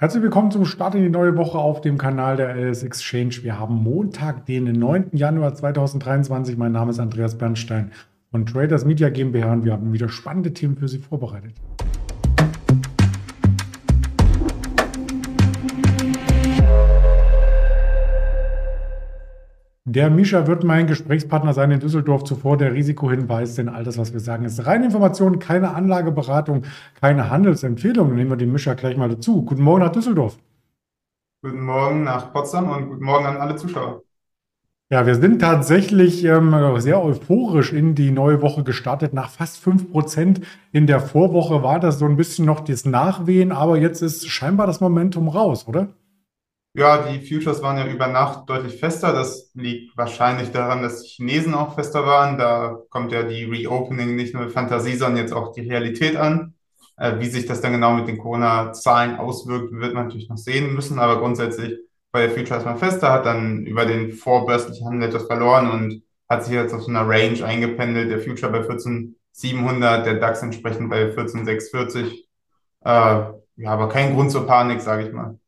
Herzlich willkommen zum Start in die neue Woche auf dem Kanal der LS Exchange. Wir haben Montag, den 9. Januar 2023. Mein Name ist Andreas Bernstein von Traders Media GmbH und wir haben wieder spannende Themen für Sie vorbereitet. Der Mischa wird mein Gesprächspartner sein in Düsseldorf. Zuvor der Risikohinweis, denn all das, was wir sagen, ist reine Information, keine Anlageberatung, keine Handelsempfehlung. Nehmen wir den Mischa gleich mal dazu. Guten Morgen nach Düsseldorf. Guten Morgen nach Potsdam und guten Morgen an alle Zuschauer. Ja, wir sind tatsächlich ähm, sehr euphorisch in die neue Woche gestartet. Nach fast fünf Prozent in der Vorwoche war das so ein bisschen noch das Nachwehen, aber jetzt ist scheinbar das Momentum raus, oder? Ja, die Futures waren ja über Nacht deutlich fester. Das liegt wahrscheinlich daran, dass die Chinesen auch fester waren. Da kommt ja die Reopening nicht nur Fantasie, sondern jetzt auch die Realität an. Äh, wie sich das dann genau mit den Corona-Zahlen auswirkt, wird man natürlich noch sehen müssen. Aber grundsätzlich war der Future erstmal fester, hat dann über den vorbörslichen Handel etwas verloren und hat sich jetzt auf so einer Range eingependelt. Der Future bei 14,700, der DAX entsprechend bei 14,640. Äh, ja, aber kein Grund zur Panik, sage ich mal.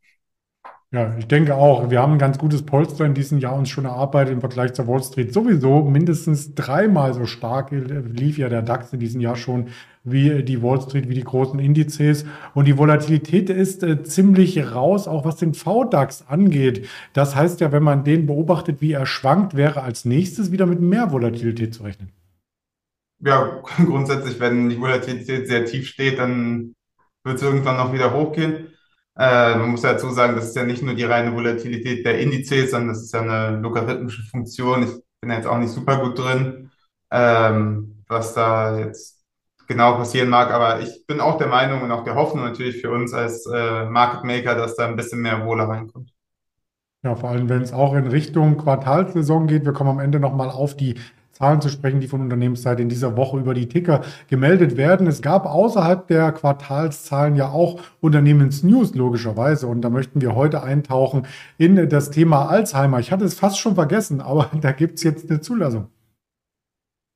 Ja, ich denke auch, wir haben ein ganz gutes Polster in diesem Jahr uns schon erarbeitet im Vergleich zur Wall Street. Sowieso mindestens dreimal so stark lief ja der DAX in diesem Jahr schon wie die Wall Street, wie die großen Indizes. Und die Volatilität ist äh, ziemlich raus, auch was den VDAX angeht. Das heißt ja, wenn man den beobachtet, wie er schwankt, wäre als nächstes wieder mit mehr Volatilität zu rechnen. Ja, grundsätzlich, wenn die Volatilität sehr tief steht, dann wird es irgendwann noch wieder hochgehen. Äh, man muss dazu sagen, das ist ja nicht nur die reine Volatilität der Indizes, sondern das ist ja eine logarithmische Funktion. Ich bin ja jetzt auch nicht super gut drin, ähm, was da jetzt genau passieren mag, aber ich bin auch der Meinung und auch der Hoffnung natürlich für uns als äh, Market Maker, dass da ein bisschen mehr Wohle reinkommt. Ja, vor allem, wenn es auch in Richtung Quartalssaison geht. Wir kommen am Ende nochmal auf die Zahlen zu sprechen, die von Unternehmensseite in dieser Woche über die Ticker gemeldet werden. Es gab außerhalb der Quartalszahlen ja auch Unternehmensnews logischerweise und da möchten wir heute eintauchen in das Thema Alzheimer. Ich hatte es fast schon vergessen, aber da gibt es jetzt eine Zulassung.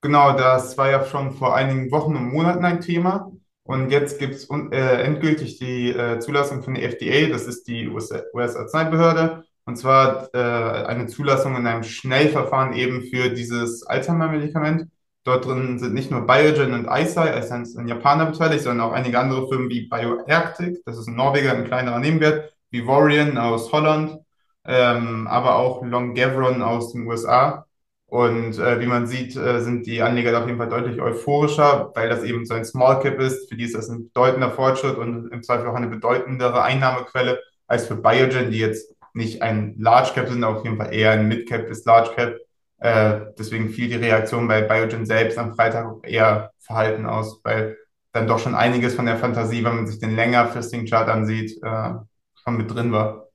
Genau, das war ja schon vor einigen Wochen und Monaten ein Thema. Und jetzt gibt es äh, endgültig die äh, Zulassung von der FDA, das ist die US-Arzneibehörde. Und zwar äh, eine Zulassung in einem Schnellverfahren eben für dieses Alzheimer-Medikament. Dort drin sind nicht nur Biogen und Eisai, Eisai ist ein Japaner beteiligt, sondern auch einige andere Firmen wie BioArctic, das ist ein Norweger, ein kleinerer Nebenwert, Vivorion aus Holland, ähm, aber auch Longevron aus den USA. Und äh, wie man sieht, äh, sind die Anleger auf jeden Fall deutlich euphorischer, weil das eben so ein Small Cap ist. Für die ist das ein bedeutender Fortschritt und im Zweifel auch eine bedeutendere Einnahmequelle als für Biogen, die jetzt nicht ein Large Cap sind, auf jeden Fall eher ein Mid Cap bis Large Cap. Äh, deswegen fiel die Reaktion bei Biogen selbst am Freitag eher verhalten aus, weil dann doch schon einiges von der Fantasie, wenn man sich den längerfristigen Chart ansieht, äh, schon mit drin war.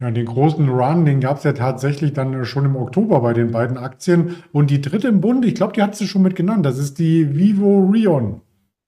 Ja, den großen Run, den gab es ja tatsächlich dann schon im Oktober bei den beiden Aktien. Und die dritte im Bund, ich glaube, die hat sie schon mit genannt, das ist die Vivo Rion.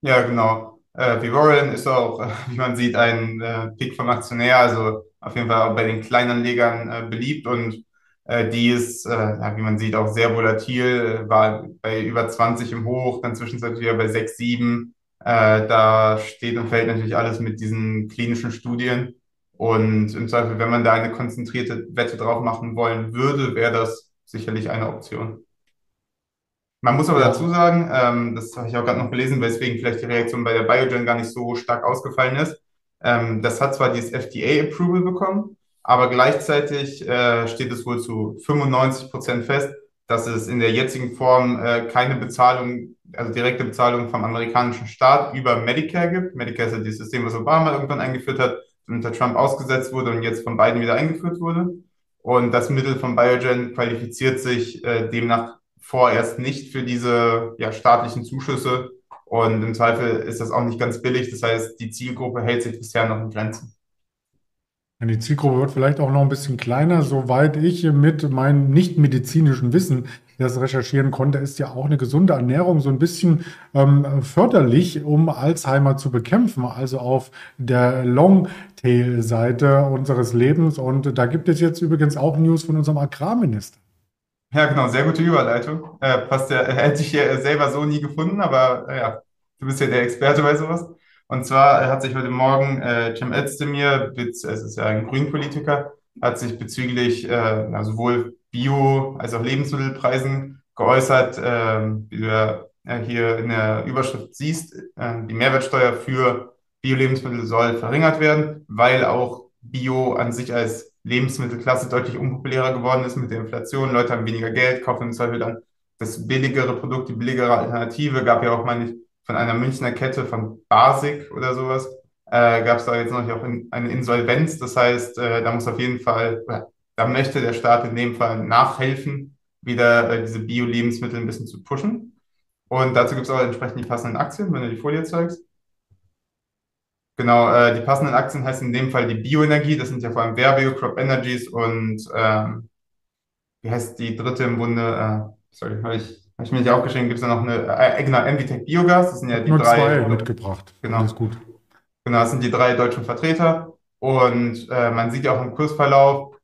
Ja, genau. Äh, Vivorion ist auch, wie man sieht, ein äh, Pick vom Aktionär, also auf jeden Fall auch bei den Kleinanlegern äh, beliebt und äh, die ist, äh, ja, wie man sieht, auch sehr volatil, war bei über 20 im Hoch, dann zwischenzeitlich wieder bei 6, 7. Äh, da steht und fällt natürlich alles mit diesen klinischen Studien. Und im Zweifel, wenn man da eine konzentrierte Wette drauf machen wollen würde, wäre das sicherlich eine Option. Man muss aber dazu sagen, ähm, das habe ich auch gerade noch gelesen, weswegen vielleicht die Reaktion bei der Biogen gar nicht so stark ausgefallen ist. Ähm, das hat zwar dieses FDA-Approval bekommen, aber gleichzeitig äh, steht es wohl zu 95 Prozent fest, dass es in der jetzigen Form äh, keine Bezahlung, also direkte Bezahlung vom amerikanischen Staat über Medicare gibt. Medicare ist ja dieses System, was Obama irgendwann eingeführt hat, unter Trump ausgesetzt wurde und jetzt von Biden wieder eingeführt wurde. Und das Mittel von Biogen qualifiziert sich äh, demnach vorerst nicht für diese ja, staatlichen Zuschüsse und im Zweifel ist das auch nicht ganz billig. Das heißt, die Zielgruppe hält sich bisher noch in Grenzen. Die Zielgruppe wird vielleicht auch noch ein bisschen kleiner. Soweit ich mit meinem nicht medizinischen Wissen das recherchieren konnte, ist ja auch eine gesunde Ernährung so ein bisschen ähm, förderlich, um Alzheimer zu bekämpfen, also auf der Longtail-Seite unseres Lebens. Und da gibt es jetzt übrigens auch News von unserem Agrarminister. Ja, genau, sehr gute Überleitung. Äh, passt ja, hätte ich ja selber so nie gefunden, aber äh, ja, du bist ja der Experte bei sowas. Und zwar hat sich heute Morgen äh, Cem Özdemir, es ist ja ein Grünpolitiker, hat sich bezüglich äh, sowohl Bio- als auch Lebensmittelpreisen geäußert, äh, wie du ja hier in der Überschrift siehst, äh, die Mehrwertsteuer für Bio-Lebensmittel soll verringert werden, weil auch Bio an sich als Lebensmittelklasse deutlich unpopulärer geworden ist mit der Inflation. Leute haben weniger Geld, kaufen im Zweifel dann das billigere Produkt, die billigere Alternative. Gab ja auch mal nicht von einer Münchner Kette von Basic oder sowas, äh, gab es da jetzt noch auch in, eine Insolvenz. Das heißt, äh, da muss auf jeden Fall, da möchte der Staat in dem Fall nachhelfen, wieder äh, diese Bio-Lebensmittel ein bisschen zu pushen. Und dazu gibt es auch entsprechend die passenden Aktien, wenn du die Folie zeigst. Genau, äh, die passenden Aktien heißen in dem Fall die Bioenergie, das sind ja vor allem Verbio, Crop Energies und ähm, wie heißt die dritte im Bunde? Äh, sorry, habe ich, hab ich mir nicht aufgeschrieben, gibt es da noch eine, äh, genau, Envitec Biogas, das sind ja die Nur drei. zwei mitgebracht. Genau. Alles gut. Genau, das sind die drei deutschen Vertreter. Und äh, man sieht ja auch im Kursverlauf,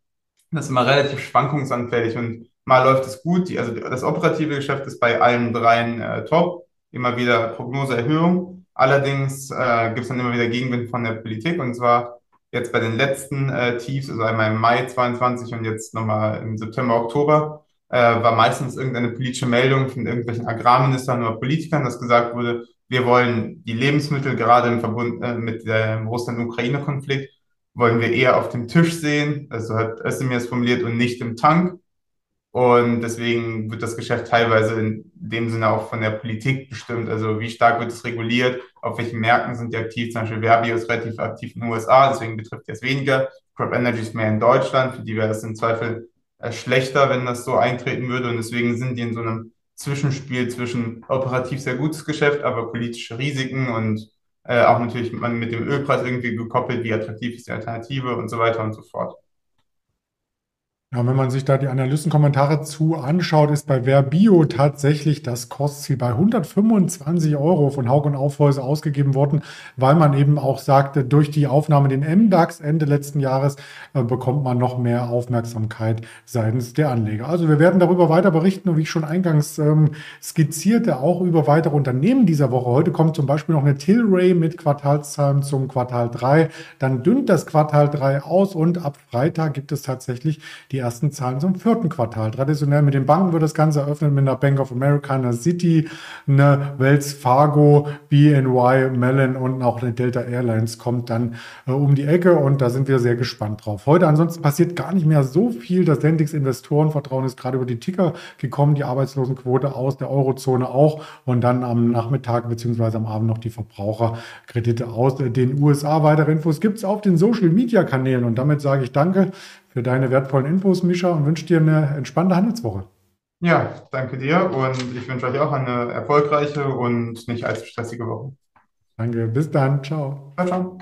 das ist immer relativ schwankungsanfällig und mal läuft es gut. Die, also das operative Geschäft ist bei allen dreien äh, top. Immer wieder Prognoseerhöhung. Allerdings äh, gibt es dann immer wieder Gegenwind von der Politik und zwar jetzt bei den letzten äh, Tiefs, also einmal im Mai 22 und jetzt nochmal im September, Oktober, äh, war meistens irgendeine politische Meldung von irgendwelchen Agrarministern oder Politikern, dass gesagt wurde, wir wollen die Lebensmittel gerade im Verbund äh, mit dem Russland-Ukraine-Konflikt, wollen wir eher auf dem Tisch sehen, also hat Özdemir es formuliert, und nicht im Tank. Und deswegen wird das Geschäft teilweise in dem Sinne auch von der Politik bestimmt. Also wie stark wird es reguliert, auf welchen Märkten sind die aktiv. Zum Beispiel Verbio ist relativ aktiv in den USA, deswegen betrifft es weniger. Crop Energy ist mehr in Deutschland, für die wäre es im Zweifel äh, schlechter, wenn das so eintreten würde. Und deswegen sind die in so einem Zwischenspiel zwischen operativ sehr gutes Geschäft, aber politische Risiken und äh, auch natürlich man mit dem Ölpreis irgendwie gekoppelt, wie attraktiv ist die Alternative und so weiter und so fort. Ja, wenn man sich da die Analystenkommentare zu anschaut, ist bei Verbio tatsächlich das Kostziel bei 125 Euro von Haug und Aufhäuser ausgegeben worden, weil man eben auch sagte, durch die Aufnahme den MDAX Ende letzten Jahres äh, bekommt man noch mehr Aufmerksamkeit seitens der Anleger. Also wir werden darüber weiter berichten und wie ich schon eingangs ähm, skizzierte, auch über weitere Unternehmen dieser Woche. Heute kommt zum Beispiel noch eine Tilray mit Quartalszahlen zum Quartal 3. Dann dünnt das Quartal 3 aus und ab Freitag gibt es tatsächlich die die ersten Zahlen zum vierten Quartal. Traditionell mit den Banken wird das Ganze eröffnet mit einer Bank of America, einer City, einer Wells Fargo, BNY, Mellon und auch eine Delta Airlines kommt dann äh, um die Ecke und da sind wir sehr gespannt drauf. Heute ansonsten passiert gar nicht mehr so viel. Das Sendix Investorenvertrauen ist gerade über die Ticker gekommen, die Arbeitslosenquote aus der Eurozone auch und dann am Nachmittag bzw. am Abend noch die Verbraucherkredite aus den USA. Weitere Infos gibt es auf den Social Media Kanälen und damit sage ich danke für deine wertvollen Infos, Mischa, und wünsche dir eine entspannte Handelswoche. Ja, danke dir und ich wünsche euch auch eine erfolgreiche und nicht allzu stressige Woche. Danke, bis dann, ciao. Ciao, ciao.